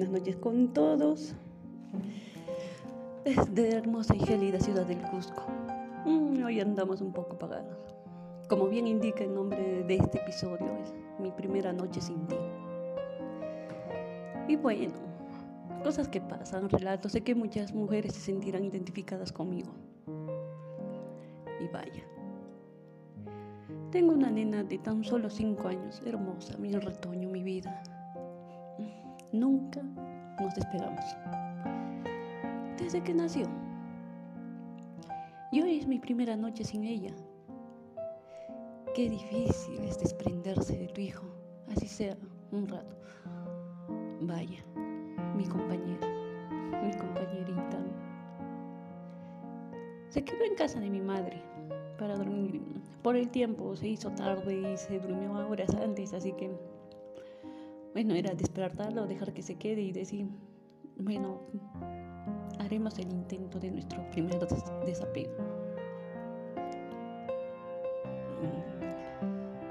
buenas noches con todos. Desde hermosa y gélida ciudad del Cusco. Mm, hoy andamos un poco apagados. Como bien indica el nombre de este episodio, es mi primera noche sin ti. Y bueno, cosas que pasan, relatos. Sé que muchas mujeres se sentirán identificadas conmigo. Y vaya. Tengo una nena de tan solo cinco años, hermosa, mi retoño, mi vida Nunca nos despegamos. Desde que nació. Y hoy es mi primera noche sin ella. Qué difícil es desprenderse de tu hijo, así sea un rato. Vaya, mi compañera, mi compañerita. Se quedó en casa de mi madre para dormir. Por el tiempo se hizo tarde y se durmió horas antes, así que bueno, era despertarlo, dejar que se quede y decir, bueno, haremos el intento de nuestro primer desapego.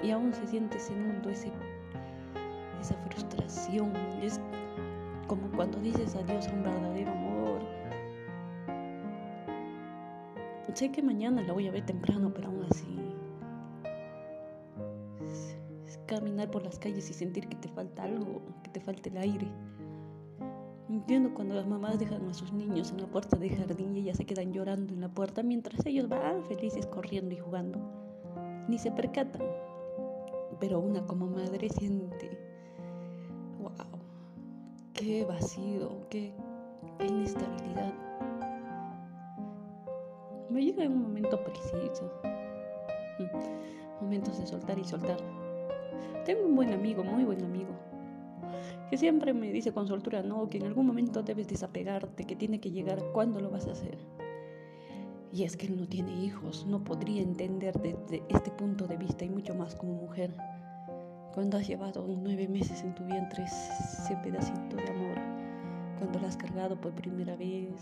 Y aún se siente ese mundo, ese, esa frustración. Es como cuando dices adiós a un verdadero amor. Sé que mañana la voy a ver temprano, pero aún así caminar por las calles y sentir que te falta algo, que te falta el aire. Entiendo cuando las mamás dejan a sus niños en la puerta del jardín y ellas se quedan llorando en la puerta mientras ellos van felices corriendo y jugando. Ni se percatan. Pero una como madre siente, wow, qué vacío, qué, qué inestabilidad. Me llega un momento preciso. Momentos de soltar y soltar tengo un buen amigo, muy buen amigo, que siempre me dice con soltura, no, que en algún momento debes desapegarte, que tiene que llegar, ¿cuándo lo vas a hacer? Y es que él no tiene hijos, no podría entender desde este punto de vista y mucho más como mujer. Cuando has llevado nueve meses en tu vientre ese pedacito de amor, cuando la has cargado por primera vez,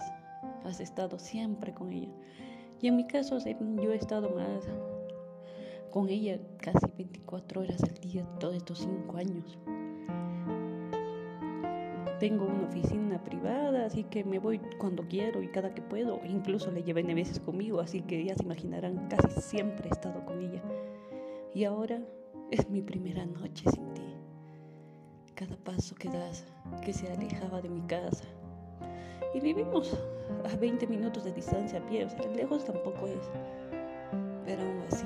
has estado siempre con ella. Y en mi caso yo he estado más con ella casi 24 horas al día todos estos 5 años. Tengo una oficina privada, así que me voy cuando quiero y cada que puedo. Incluso le llevé veces conmigo, así que ya se imaginarán, casi siempre he estado con ella. Y ahora es mi primera noche sin ti. Cada paso que das, que se alejaba de mi casa. Y vivimos a 20 minutos de distancia a pie, o sea, lejos tampoco es. Pero aún así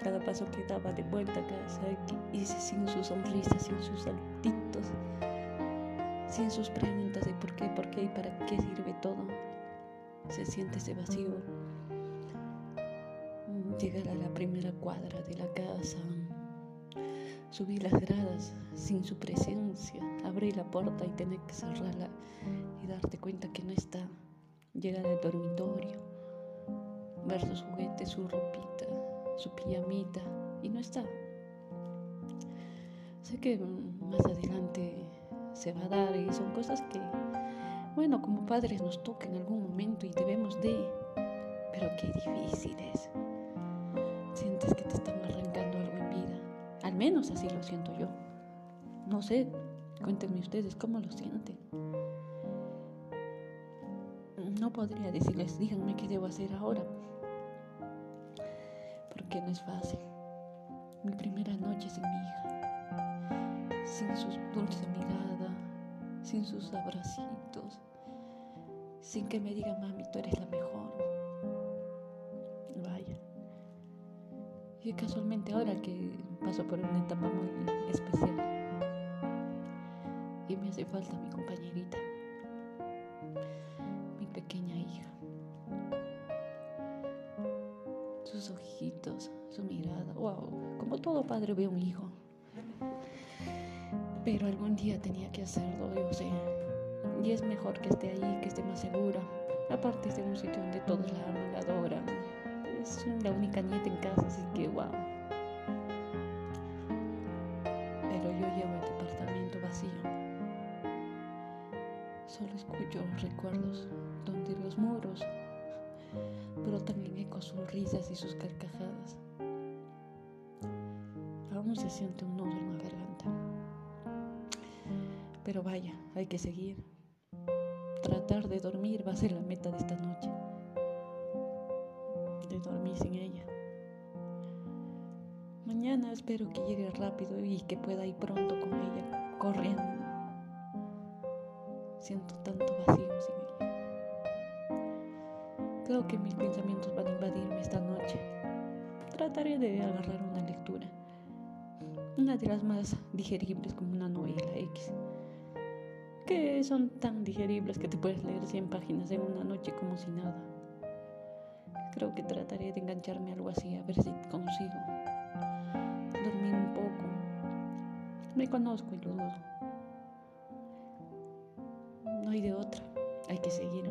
cada paso que daba de vuelta a casa, hice sin sus sonrisas, sin sus saltitos, sin sus preguntas de por qué, por qué y para qué sirve todo. Se siente ese vacío. Llegar a la primera cuadra de la casa, subir las gradas sin su presencia, abrir la puerta y tener que cerrarla y darte cuenta que no está. Llegar al dormitorio, ver sus juguetes, su ropita, su pijamita y no está. Sé que más adelante se va a dar y son cosas que, bueno, como padres nos toca en algún momento y debemos de, pero qué difícil es. Sientes que te están arrancando algo en vida. Al menos así lo siento yo. No sé, cuéntenme ustedes cómo lo sienten. No podría decirles, díganme qué debo hacer ahora no es fácil. Mi primera noche sin mi hija, sin su dulce mirada, sin sus abracitos, sin que me diga, mami, tú eres la mejor. Vaya. Y casualmente ahora que paso por una etapa muy especial y me hace falta mi compañerita. Sus ojitos, su mirada. Wow, como todo padre ve un hijo. Pero algún día tenía que hacerlo, yo sé. Y es mejor que esté ahí, que esté más segura. Aparte es de un sitio donde todos la aman, la adoran. Es la única nieta en casa, así que wow. Pero yo llevo el departamento vacío. Solo escucho recuerdos donde los muros brotan en eco sus risas y sus carcajadas. Aún se siente un nudo en la garganta. Pero vaya, hay que seguir. Tratar de dormir va a ser la meta de esta noche. De dormir sin ella. Mañana espero que llegue rápido y que pueda ir pronto con ella, corriendo. Siento tanto vacío sin ella. Creo que mis pensamientos van a invadirme esta noche. Trataré de agarrar una lectura. Una de las más digeribles como una novela X que son tan digeribles que te puedes leer 100 páginas en una noche como si nada. Creo que trataré de engancharme a algo así, a ver si consigo dormir un poco. Me conozco y lo dudo. No hay de otra, hay que seguir.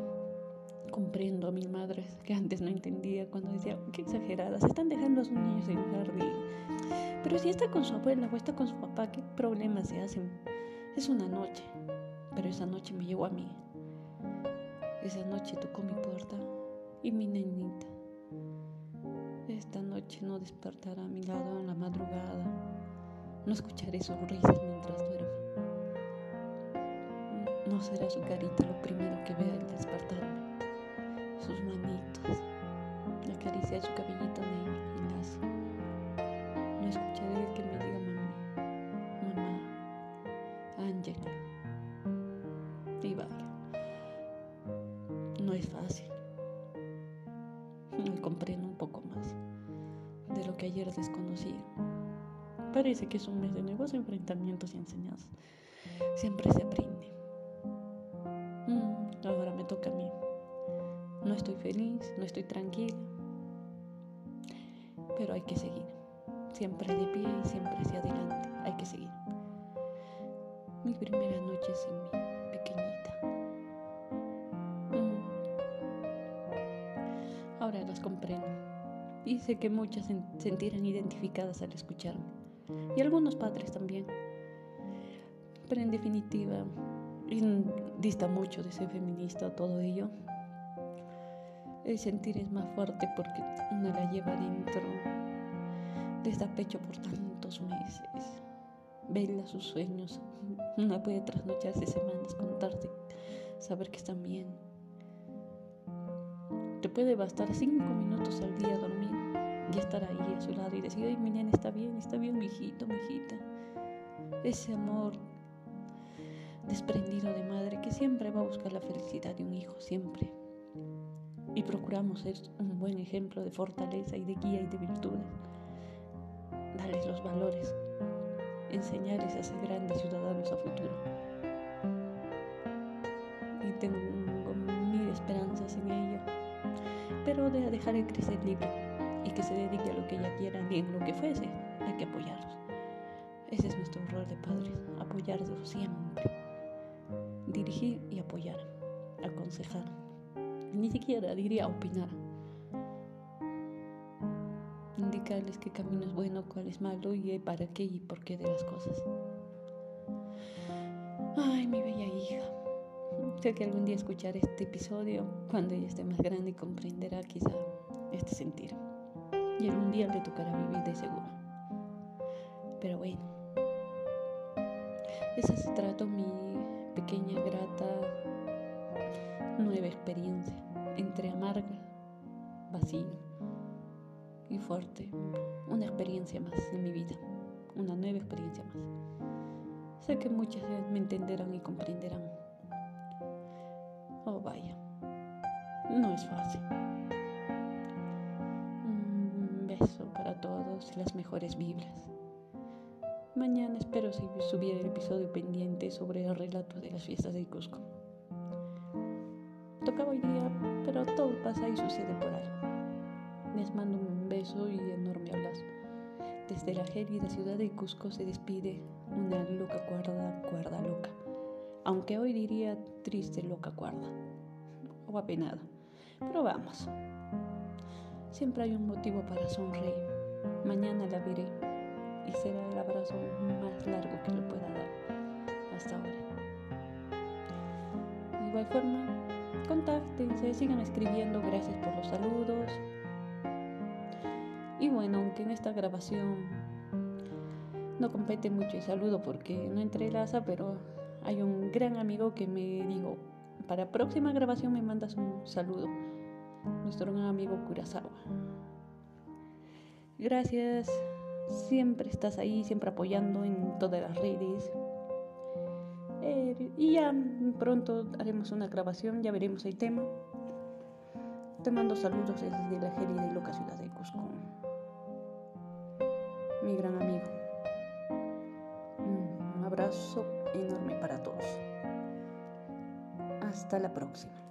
Comprendo a mis madres que antes no entendía cuando decía, qué exageradas, están dejando a sus niños en un jardín. Pero si está con su abuela o está con su papá, ¿qué problemas se hacen? Es una noche, pero esa noche me llevó a mí. Esa noche tocó mi puerta y mi nenita. Esta noche no despertará a mi lado en la madrugada. No escucharé sus risas mientras duerme. No será su carita lo primero que vea al despertarme. Sus manitos, la caricia de su cabellito negro y lacio. No escucharé que me diga mamá, mamá, Ángela. Y no es fácil. Hoy comprendo un poco más de lo que ayer desconocía. Parece que es un mes de nuevos enfrentamientos y enseñanzas. Siempre se aprende. Estoy feliz, no estoy tranquila, pero hay que seguir. Siempre de pie y siempre hacia adelante. Hay que seguir. Mi primera noche sin mí. Ahora las comprendo. Y sé que muchas se sentirán identificadas al escucharme. Y algunos padres también. Pero en definitiva, dista mucho de ser feminista todo ello. El sentir es más fuerte porque uno la lleva dentro, les da pecho por tantos meses, vela sus sueños, una puede trasnocharse semanas, contarte, saber que están bien, te puede bastar cinco minutos al día dormir y estar ahí a su lado y decir, ay, mi nena está bien, está bien, mi hijito, mi hijita. Ese amor desprendido de madre que siempre va a buscar la felicidad de un hijo, siempre. Y procuramos ser un buen ejemplo de fortaleza y de guía y de virtudes. Darles los valores, enseñarles a ser grandes ciudadanos a futuro. Y tengo mil esperanzas en ello pero de dejar el crecer libre y que se dedique a lo que ella quiera ni en lo que fuese, hay que apoyarlos. Ese es nuestro rol de padres, apoyarlos siempre. Dirigir y apoyar, aconsejar. Ni siquiera diría opinar. Indicarles qué camino es bueno, cuál es malo y para qué y por qué de las cosas. Ay, mi bella hija. Sé que algún día escucharé este episodio cuando ella esté más grande y comprenderá quizá este sentir. Y algún día le tocará vivir de seguro. Pero bueno, esa se trató mi pequeña, grata, nueva experiencia entre amarga, vacía y fuerte. Una experiencia más en mi vida, una nueva experiencia más. Sé que muchas me entenderán y comprenderán. Oh, vaya, no es fácil. Un beso para todos y las mejores vibras. Mañana espero subir el episodio pendiente sobre el relato de las fiestas de Cusco. Tocaba hoy día, pero todo pasa y sucede por algo. Les mando un beso y enorme abrazo. Desde la gélida ciudad de Cusco se despide una loca cuerda, cuerda loca aunque hoy diría triste loca cuerda o apenada. Pero vamos, siempre hay un motivo para sonreír. Mañana la veré y será el abrazo más largo que le pueda dar hasta ahora. De igual forma, contáctense, sigan escribiendo, gracias por los saludos. Y bueno, aunque en esta grabación no compete mucho el saludo porque no entrelaza, pero hay un gran amigo que me dijo, para próxima grabación me mandas un saludo. Nuestro gran amigo Kurosawa. Gracias, siempre estás ahí, siempre apoyando en todas las redes. Eh, y ya pronto haremos una grabación, ya veremos el tema. Te mando saludos desde la gélida y loca ciudad de Cusco. Mi gran amigo. Un abrazo enorme para todos. Hasta la próxima.